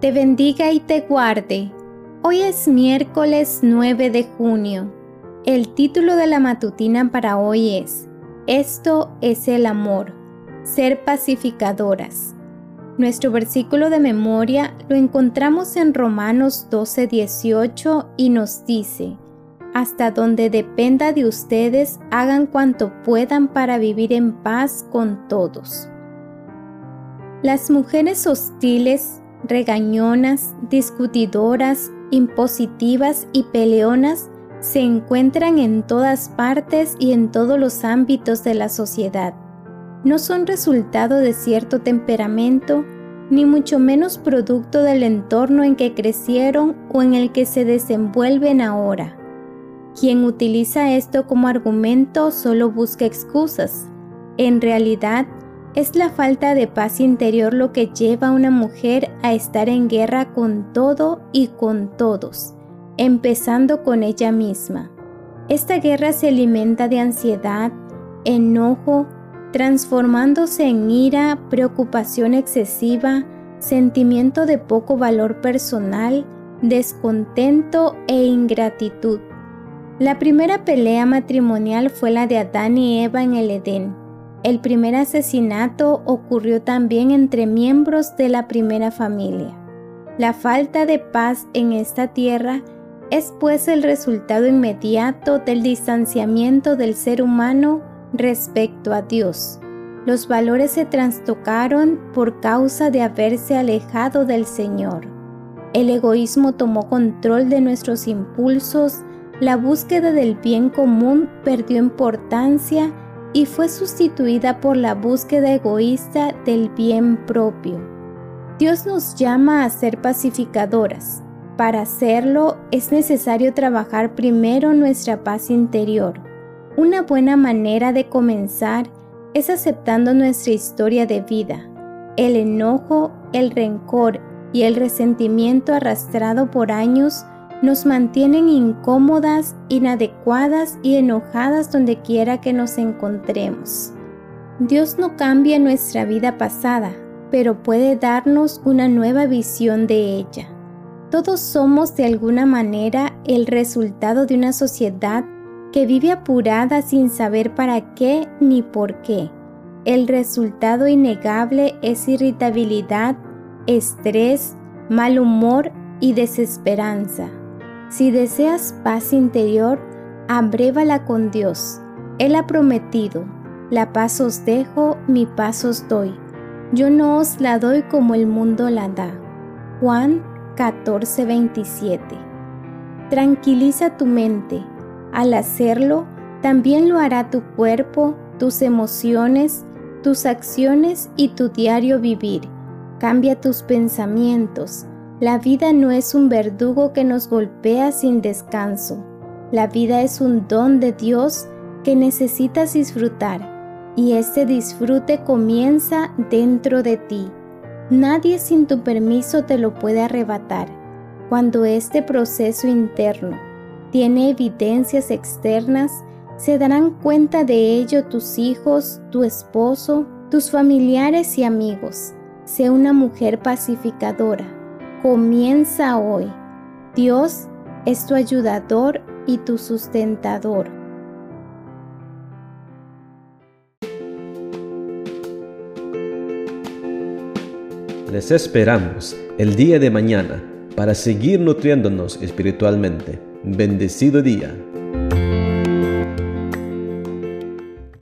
te bendiga y te guarde. Hoy es miércoles 9 de junio. El título de la matutina para hoy es Esto es el amor, ser pacificadoras. Nuestro versículo de memoria lo encontramos en Romanos 12:18 y nos dice, hasta donde dependa de ustedes, hagan cuanto puedan para vivir en paz con todos. Las mujeres hostiles, regañonas, discutidoras, impositivas y peleonas se encuentran en todas partes y en todos los ámbitos de la sociedad. No son resultado de cierto temperamento, ni mucho menos producto del entorno en que crecieron o en el que se desenvuelven ahora. Quien utiliza esto como argumento solo busca excusas. En realidad, es la falta de paz interior lo que lleva a una mujer a estar en guerra con todo y con todos, empezando con ella misma. Esta guerra se alimenta de ansiedad, enojo, transformándose en ira, preocupación excesiva, sentimiento de poco valor personal, descontento e ingratitud. La primera pelea matrimonial fue la de Adán y Eva en el Edén el primer asesinato ocurrió también entre miembros de la primera familia. La falta de paz en esta tierra es pues el resultado inmediato del distanciamiento del ser humano respecto a Dios. Los valores se trastocaron por causa de haberse alejado del Señor. El egoísmo tomó control de nuestros impulsos, la búsqueda del bien común perdió importancia y fue sustituida por la búsqueda egoísta del bien propio. Dios nos llama a ser pacificadoras. Para hacerlo es necesario trabajar primero nuestra paz interior. Una buena manera de comenzar es aceptando nuestra historia de vida. El enojo, el rencor y el resentimiento arrastrado por años nos mantienen incómodas, inadecuadas y enojadas donde quiera que nos encontremos. Dios no cambia nuestra vida pasada, pero puede darnos una nueva visión de ella. Todos somos de alguna manera el resultado de una sociedad que vive apurada sin saber para qué ni por qué. El resultado innegable es irritabilidad, estrés, mal humor y desesperanza. Si deseas paz interior, abrévala con Dios. Él ha prometido, la paz os dejo, mi paz os doy. Yo no os la doy como el mundo la da. Juan 14:27. Tranquiliza tu mente. Al hacerlo, también lo hará tu cuerpo, tus emociones, tus acciones y tu diario vivir. Cambia tus pensamientos la vida no es un verdugo que nos golpea sin descanso. La vida es un don de Dios que necesitas disfrutar y este disfrute comienza dentro de ti. Nadie sin tu permiso te lo puede arrebatar. Cuando este proceso interno tiene evidencias externas, se darán cuenta de ello tus hijos, tu esposo, tus familiares y amigos. Sé una mujer pacificadora comienza hoy. Dios es tu ayudador y tu sustentador. Les esperamos el día de mañana para seguir nutriéndonos espiritualmente. Bendecido día.